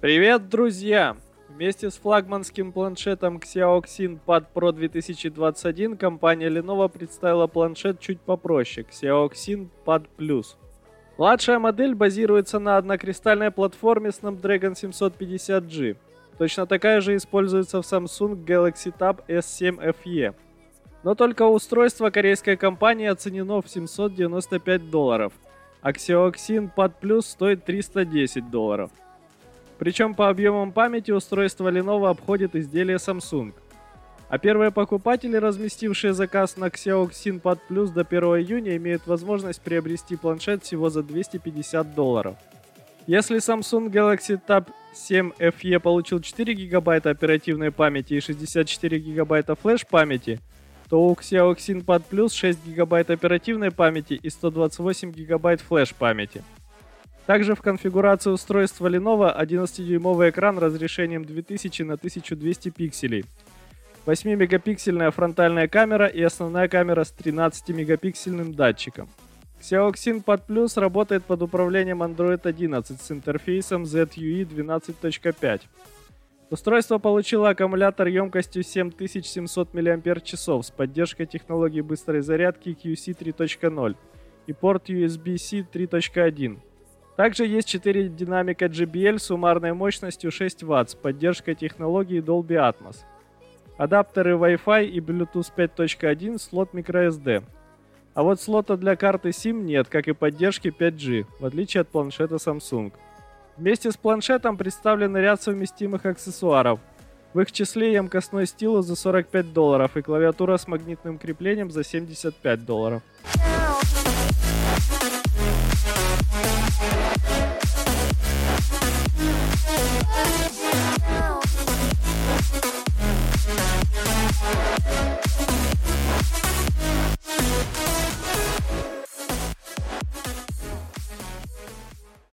Привет, друзья! Вместе с флагманским планшетом Xiaoxin Pad Pro 2021 компания Lenovo представила планшет чуть попроще Xiaoxin Pad Plus. Младшая модель базируется на однокристальной платформе Snapdragon 750G. Точно такая же используется в Samsung Galaxy Tab S7 FE. Но только устройство корейской компании оценено в 795 долларов, а Xiaoxin Pad Plus стоит 310 долларов. Причем по объемам памяти устройство Lenovo обходит изделие Samsung. А первые покупатели, разместившие заказ на Xiaoxin Pad Plus до 1 июня, имеют возможность приобрести планшет всего за 250 долларов. Если Samsung Galaxy Tab 7 FE получил 4 гигабайта оперативной памяти и 64 гигабайта флеш-памяти, то у Xiaoxin Pad Plus 6 гигабайт оперативной памяти и 128 гигабайт флеш-памяти. Также в конфигурации устройства Lenovo 11-дюймовый экран разрешением 2000 на 1200 пикселей, 8-мегапиксельная фронтальная камера и основная камера с 13-мегапиксельным датчиком. Xiaoxin Pad Plus работает под управлением Android 11 с интерфейсом ZUI 12.5. Устройство получило аккумулятор емкостью 7700 мАч с поддержкой технологии быстрой зарядки QC 3.0 и порт USB-C 3.1. Также есть 4 динамика JBL с суммарной мощностью 6 Вт с поддержкой технологии Dolby Atmos. Адаптеры Wi-Fi и Bluetooth 5.1, слот microSD. А вот слота для карты SIM нет, как и поддержки 5G, в отличие от планшета Samsung. Вместе с планшетом представлен ряд совместимых аксессуаров. В их числе емкостной стилус за 45 долларов и клавиатура с магнитным креплением за 75 долларов.